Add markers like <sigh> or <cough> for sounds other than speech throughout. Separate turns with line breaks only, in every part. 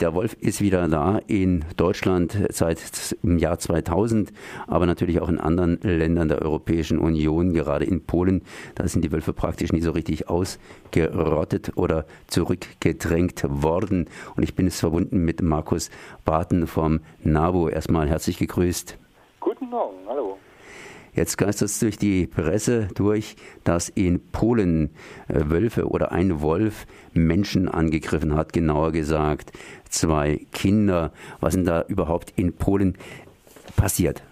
Der Wolf ist wieder da in Deutschland seit dem Jahr 2000, aber natürlich auch in anderen Ländern der Europäischen Union, gerade in Polen. Da sind die Wölfe praktisch nie so richtig ausgerottet oder zurückgedrängt worden. Und ich bin es verbunden mit Markus Barton vom NABU. Erstmal herzlich gegrüßt.
Guten Morgen, hallo.
Jetzt geistert es durch die Presse durch, dass in Polen äh, Wölfe oder ein Wolf Menschen angegriffen hat, genauer gesagt zwei Kinder. Was denn da überhaupt in Polen passiert?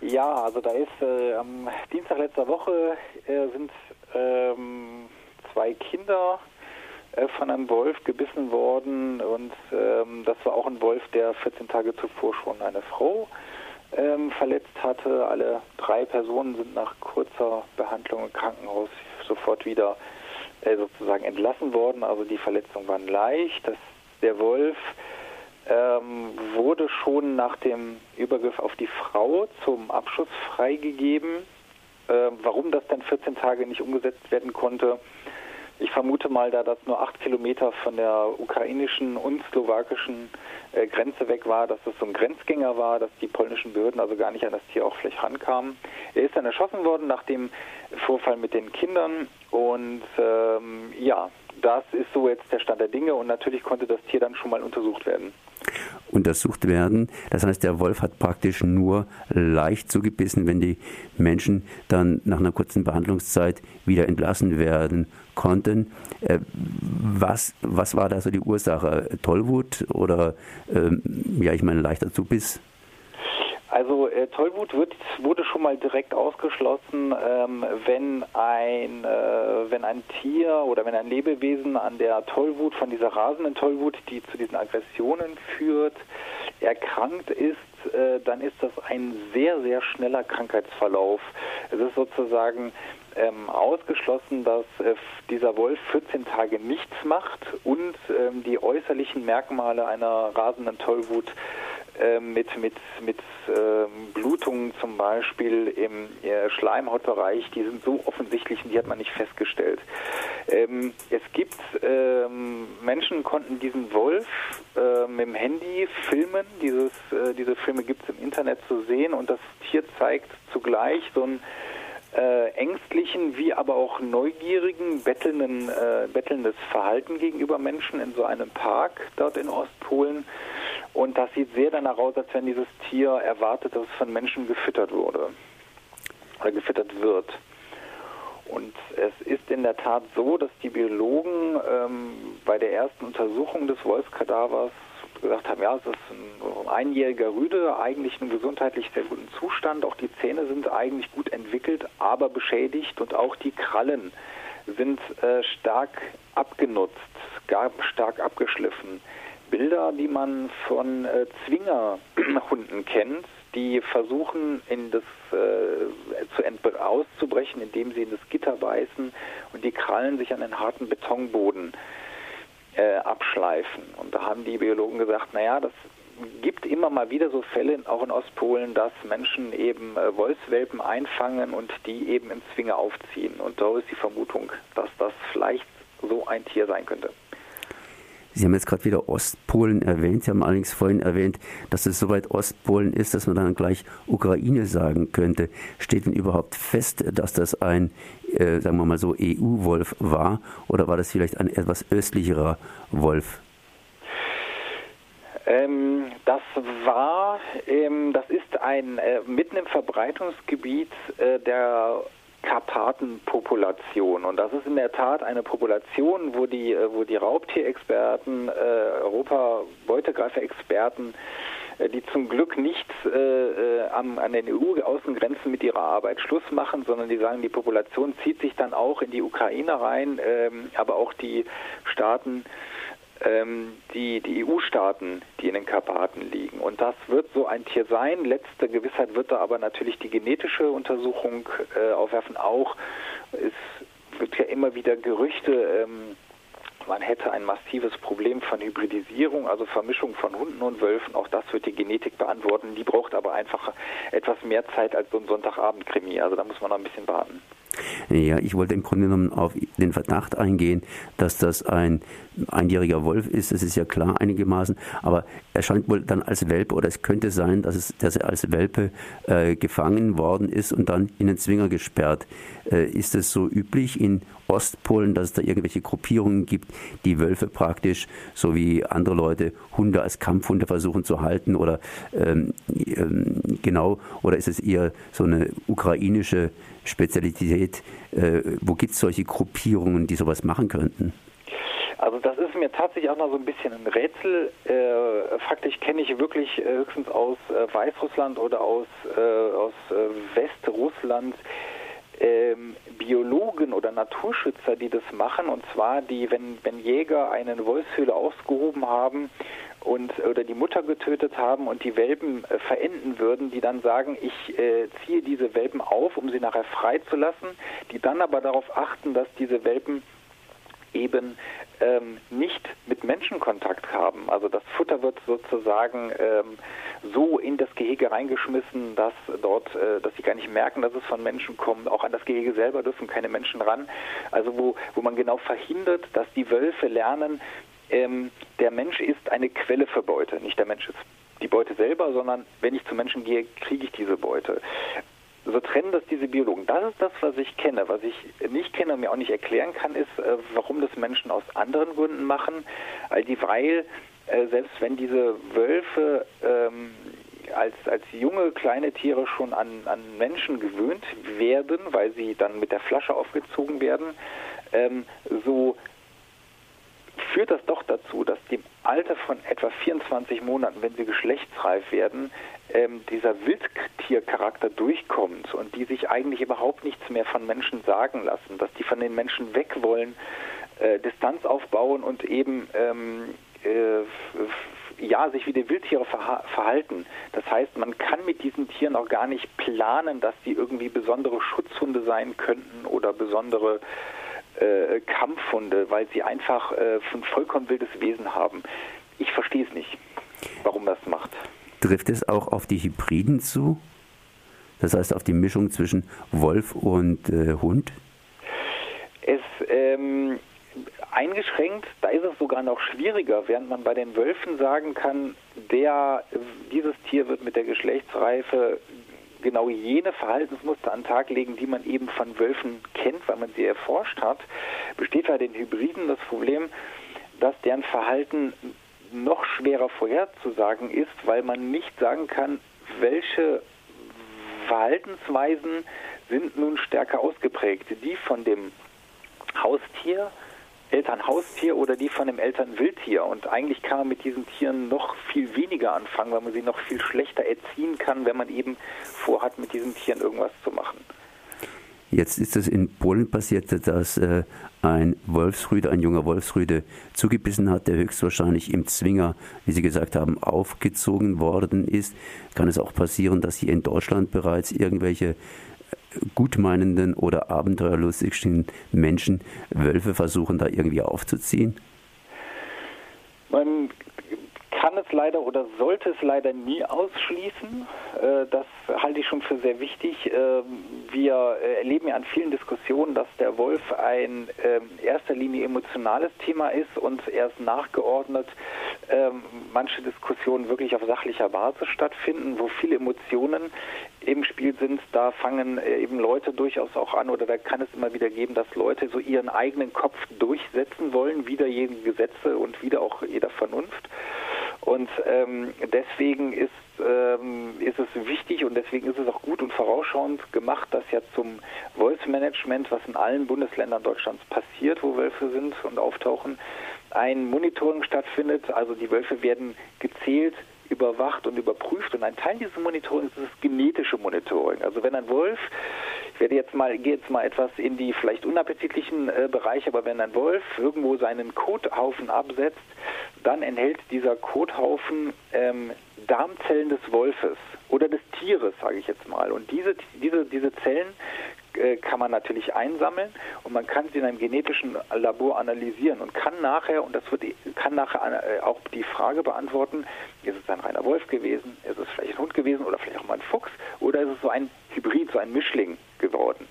Ja, also da ist äh, am Dienstag letzter Woche äh, sind ähm, zwei Kinder äh, von einem Wolf gebissen worden und ähm, das war auch ein Wolf, der 14 Tage zuvor schon eine Frau ähm, verletzt hatte. Alle drei Personen sind nach kurzer Behandlung im Krankenhaus sofort wieder äh, sozusagen entlassen worden. Also die Verletzungen waren leicht. Das, der Wolf ähm, wurde schon nach dem Übergriff auf die Frau zum Abschuss freigegeben. Äh, warum das dann 14 Tage nicht umgesetzt werden konnte, ich vermute mal, da das nur acht Kilometer von der ukrainischen und slowakischen äh, Grenze weg war, dass das so ein Grenzgänger war, dass die polnischen Behörden also gar nicht an das Tier auch vielleicht rankamen. Er ist dann erschossen worden nach dem Vorfall mit den Kindern und ähm, ja, das ist so jetzt der Stand der Dinge und natürlich konnte das Tier dann schon mal untersucht werden
untersucht werden. Das heißt, der Wolf hat praktisch nur leicht zugebissen, wenn die Menschen dann nach einer kurzen Behandlungszeit wieder entlassen werden konnten. Äh, was, was war da so die Ursache? Tollwut oder, ähm, ja, ich meine, leichter Zubiss?
Also äh, Tollwut wird, wurde schon mal direkt ausgeschlossen, ähm, wenn ein äh, wenn ein Tier oder wenn ein Lebewesen an der Tollwut von dieser rasenden Tollwut, die zu diesen Aggressionen führt, erkrankt ist, äh, dann ist das ein sehr sehr schneller Krankheitsverlauf. Es ist sozusagen ähm, ausgeschlossen, dass äh, dieser Wolf 14 Tage nichts macht und ähm, die äußerlichen Merkmale einer rasenden Tollwut mit, mit, mit ähm, Blutungen zum Beispiel im äh, Schleimhautbereich, die sind so offensichtlich und die hat man nicht festgestellt. Ähm, es gibt, ähm, Menschen konnten diesen Wolf äh, mit dem Handy filmen, Dieses, äh, diese Filme gibt es im Internet zu sehen und das Tier zeigt zugleich so ein äh, ängstlichen wie aber auch neugierigen, bettelnden, äh, bettelndes Verhalten gegenüber Menschen in so einem Park dort in Ostpolen. Und das sieht sehr danach aus, als wenn dieses Tier erwartet, dass es von Menschen gefüttert wurde oder gefüttert wird. Und es ist in der Tat so, dass die Biologen ähm, bei der ersten Untersuchung des Wolfskadavers gesagt haben, ja, es ist ein einjähriger Rüde, eigentlich in gesundheitlich sehr guten Zustand. Auch die Zähne sind eigentlich gut entwickelt, aber beschädigt und auch die Krallen sind äh, stark abgenutzt, stark abgeschliffen. Bilder, die man von äh, Zwingerhunden <clears throat> kennt, die versuchen, in das äh, zu auszubrechen, indem sie in das Gitter beißen und die Krallen sich an den harten Betonboden äh, abschleifen. Und da haben die Biologen gesagt, naja, das gibt immer mal wieder so Fälle, auch in Ostpolen, dass Menschen eben äh, Wolfswelpen einfangen und die eben im Zwinger aufziehen. Und da ist die Vermutung, dass das vielleicht so ein Tier sein könnte.
Sie haben jetzt gerade wieder Ostpolen erwähnt. Sie haben allerdings vorhin erwähnt, dass es soweit Ostpolen ist, dass man dann gleich Ukraine sagen könnte. Steht denn überhaupt fest, dass das ein, äh, sagen wir mal so, EU-Wolf war? Oder war das vielleicht ein etwas östlicherer Wolf?
Ähm, das war, ähm, das ist ein äh, mitten im Verbreitungsgebiet äh, der Karpatenpopulation. Und das ist in der Tat eine Population, wo die, äh, wo die Raubtierexperten, äh, Europa-Beutegreifer-Experten, äh, die zum Glück nicht äh, äh am, an den EU-Außengrenzen mit ihrer Arbeit Schluss machen, sondern die sagen, die Population zieht sich dann auch in die Ukraine rein, ähm, aber auch die Staaten ähm, die, die EU-Staaten, die in den Karpaten liegen. Und das wird so ein Tier sein. Letzte Gewissheit wird da aber natürlich die genetische Untersuchung äh, aufwerfen. Auch es wird ja immer wieder Gerüchte, ähm, man hätte ein massives Problem von Hybridisierung, also Vermischung von Hunden und Wölfen. Auch das wird die Genetik beantworten. Die braucht aber einfach etwas mehr Zeit als so ein Sonntagabend-Krimi. Also da muss man noch ein bisschen warten.
Ja, ich wollte im Grunde genommen auf den Verdacht eingehen, dass das ein einjähriger Wolf ist. Das ist ja klar einigermaßen, aber er scheint wohl dann als Welpe oder es könnte sein, dass, es, dass er als Welpe äh, gefangen worden ist und dann in den Zwinger gesperrt. Äh, ist es so üblich in Ostpolen, dass es da irgendwelche Gruppierungen gibt, die Wölfe praktisch, so wie andere Leute, Hunde als Kampfhunde versuchen zu halten oder ähm, ähm, genau, oder ist es eher so eine ukrainische Spezialität? Äh, wo gibt es solche Gruppierungen, die sowas machen könnten?
Also das ist mir tatsächlich auch noch so ein bisschen ein Rätsel. Äh, faktisch kenne ich wirklich äh, höchstens aus äh, Weißrussland oder aus, äh, aus äh, Westrussland ähm, Biologen oder Naturschützer, die das machen. Und zwar die, wenn, wenn Jäger eine Wolfshöhle ausgehoben haben und oder die Mutter getötet haben und die Welpen äh, verenden würden, die dann sagen, ich äh, ziehe diese Welpen auf, um sie nachher freizulassen, die dann aber darauf achten, dass diese Welpen eben ähm, nicht mit Menschen Kontakt haben. Also das Futter wird sozusagen ähm, so in das Gehege reingeschmissen, dass dort, äh, dass sie gar nicht merken, dass es von Menschen kommt. Auch an das Gehege selber dürfen keine Menschen ran. Also wo, wo man genau verhindert, dass die Wölfe lernen, ähm, der Mensch ist eine Quelle für Beute. Nicht der Mensch ist die Beute selber, sondern wenn ich zu Menschen gehe, kriege ich diese Beute so trennen das diese Biologen. Das ist das, was ich kenne. Was ich nicht kenne und mir auch nicht erklären kann, ist, äh, warum das Menschen aus anderen Gründen machen. All die, weil äh, selbst wenn diese Wölfe ähm, als, als junge kleine Tiere schon an, an Menschen gewöhnt werden, weil sie dann mit der Flasche aufgezogen werden, ähm, so führt das doch dazu, dass dem Alter von etwa 24 Monaten, wenn sie geschlechtsreif werden, ähm, dieser Wildtiercharakter durchkommt und die sich eigentlich überhaupt nichts mehr von Menschen sagen lassen, dass die von den Menschen weg wollen, äh, Distanz aufbauen und eben ähm, äh, ja, sich wie die Wildtiere verha verhalten. Das heißt, man kann mit diesen Tieren auch gar nicht planen, dass sie irgendwie besondere Schutzhunde sein könnten oder besondere äh, Kampfhunde, weil sie einfach äh, ein vollkommen wildes Wesen haben. Ich verstehe es nicht, warum das macht.
Trifft es auch auf die Hybriden zu? Das heißt auf die Mischung zwischen Wolf und äh, Hund?
Es ähm, eingeschränkt, da ist es sogar noch schwieriger, während man bei den Wölfen sagen kann, der, dieses Tier wird mit der Geschlechtsreife genau jene Verhaltensmuster an den Tag legen, die man eben von Wölfen kennt, weil man sie erforscht hat, besteht bei den Hybriden das Problem, dass deren Verhalten noch schwerer vorherzusagen ist, weil man nicht sagen kann, welche Verhaltensweisen sind nun stärker ausgeprägt. Die von dem Haustier Elternhaustier oder die von dem Elternwildtier. Und eigentlich kann man mit diesen Tieren noch viel weniger anfangen, weil man sie noch viel schlechter erziehen kann, wenn man eben vorhat, mit diesen Tieren irgendwas zu machen.
Jetzt ist es in Polen passiert, dass äh, ein Wolfsrüde, ein junger Wolfsrüde zugebissen hat, der höchstwahrscheinlich im Zwinger, wie Sie gesagt haben, aufgezogen worden ist. Kann es auch passieren, dass hier in Deutschland bereits irgendwelche gutmeinenden oder abenteuerlustigsten Menschen Wölfe versuchen, da irgendwie aufzuziehen?
Man kann es leider oder sollte es leider nie ausschließen. Äh, das halte ich schon für sehr wichtig. Ähm, wir erleben ja an vielen Diskussionen, dass der Wolf ein ähm, erster Linie emotionales Thema ist und erst nachgeordnet ähm, manche Diskussionen wirklich auf sachlicher Basis stattfinden, wo viele Emotionen im Spiel sind, da fangen äh, eben Leute durchaus auch an oder da kann es immer wieder geben, dass Leute so ihren eigenen Kopf durchsetzen wollen, wieder jede Gesetze und wieder auch jeder Vernunft. Und ähm, deswegen ist, ähm, ist es wichtig und deswegen ist es auch gut und vorausschauend gemacht, dass ja zum Wolfsmanagement, was in allen Bundesländern Deutschlands passiert, wo Wölfe sind und auftauchen, ein Monitoring stattfindet. Also die Wölfe werden gezählt, überwacht und überprüft. Und ein Teil dieses Monitorings ist das genetische Monitoring. Also wenn ein Wolf, ich werde jetzt mal, gehe jetzt mal etwas in die vielleicht unappetitlichen äh, Bereiche, aber wenn ein Wolf irgendwo seinen Kothaufen absetzt, dann enthält dieser Kothaufen ähm, Darmzellen des Wolfes oder des Tieres, sage ich jetzt mal. Und diese, diese, diese Zellen kann man natürlich einsammeln und man kann sie in einem genetischen Labor analysieren und kann nachher, und das wird, kann nachher äh, auch die Frage beantworten, ist es ein reiner Wolf gewesen, ist es vielleicht ein Hund gewesen oder vielleicht auch mal ein Fuchs oder ist es so ein Hybrid, so ein Mischling geworden.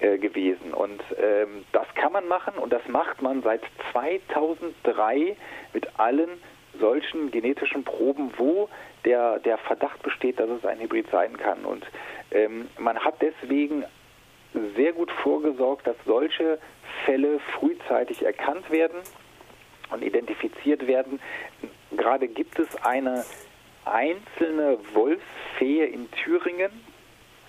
äh, gewesen. Und ähm, das kann man machen und das macht man seit 2003 mit allen solchen genetischen Proben, wo der, der Verdacht besteht, dass es ein Hybrid sein kann. Und ähm, man hat deswegen sehr gut vorgesorgt, dass solche Fälle frühzeitig erkannt werden und identifiziert werden. Gerade gibt es eine einzelne Wolfsfee in Thüringen.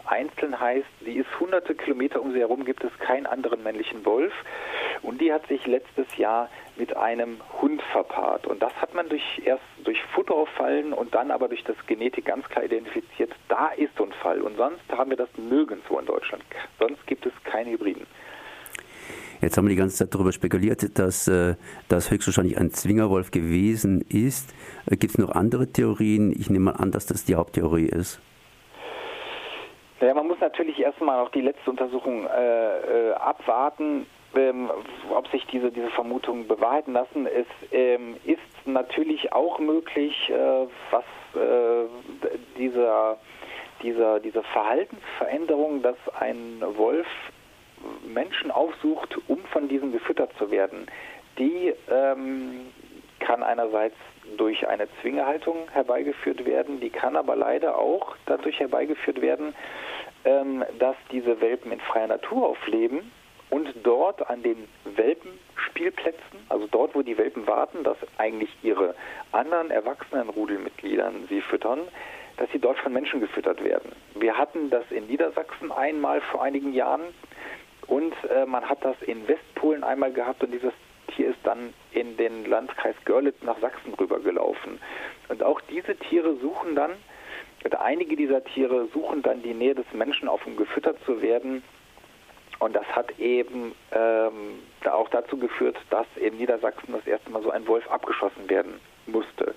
Einzeln heißt, sie ist hunderte Kilometer um sie herum, gibt es keinen anderen männlichen Wolf. Und die hat sich letztes Jahr mit einem Hund verpaart. Und das hat man durch, erst durch Futterauffallen und dann aber durch das Genetik ganz klar identifiziert. Da ist so ein Fall. Und sonst haben wir das nirgendwo in Deutschland. Sonst gibt es keine Hybriden.
Jetzt haben wir die ganze Zeit darüber spekuliert, dass äh, das höchstwahrscheinlich ein Zwingerwolf gewesen ist. Äh, Gibt es noch andere Theorien? Ich nehme mal an, dass das die Haupttheorie ist.
Ja, man muss natürlich erstmal auch die letzte Untersuchung äh, äh, abwarten, ähm, ob sich diese, diese Vermutungen bewahrheiten lassen. Es ähm, ist natürlich auch möglich, äh, was äh, dieser, dieser, diese Verhaltensveränderung, dass ein Wolf Menschen aufsucht, um von diesen gefüttert zu werden, die ähm, kann einerseits durch eine Zwingehaltung herbeigeführt werden, die kann aber leider auch dadurch herbeigeführt werden, ähm, dass diese Welpen in freier Natur aufleben und dort an den Welpenspielplätzen, also dort, wo die Welpen warten, dass eigentlich ihre anderen erwachsenen Rudelmitgliedern sie füttern, dass sie dort von Menschen gefüttert werden. Wir hatten das in Niedersachsen einmal vor einigen Jahren. Und äh, man hat das in Westpolen einmal gehabt und dieses Tier ist dann in den Landkreis Görlitz nach Sachsen rübergelaufen. Und auch diese Tiere suchen dann, oder einige dieser Tiere suchen dann die Nähe des Menschen auf, um gefüttert zu werden. Und das hat eben ähm, auch dazu geführt, dass in Niedersachsen das erste Mal so ein Wolf abgeschossen werden musste.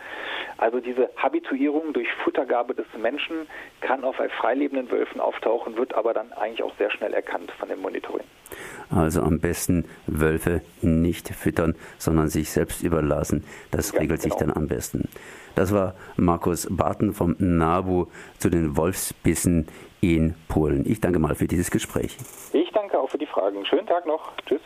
Also diese Habituierung durch Futtergabe des Menschen kann auf freilebenden Wölfen auftauchen, wird aber dann eigentlich auch sehr schnell erkannt von dem Monitoring.
Also am besten Wölfe nicht füttern, sondern sich selbst überlassen. Das ja, regelt genau. sich dann am besten. Das war Markus Barton vom NABU zu den Wolfsbissen in Polen. Ich danke mal für dieses Gespräch.
Ich danke auch für die Fragen. Schönen Tag noch. Tschüss.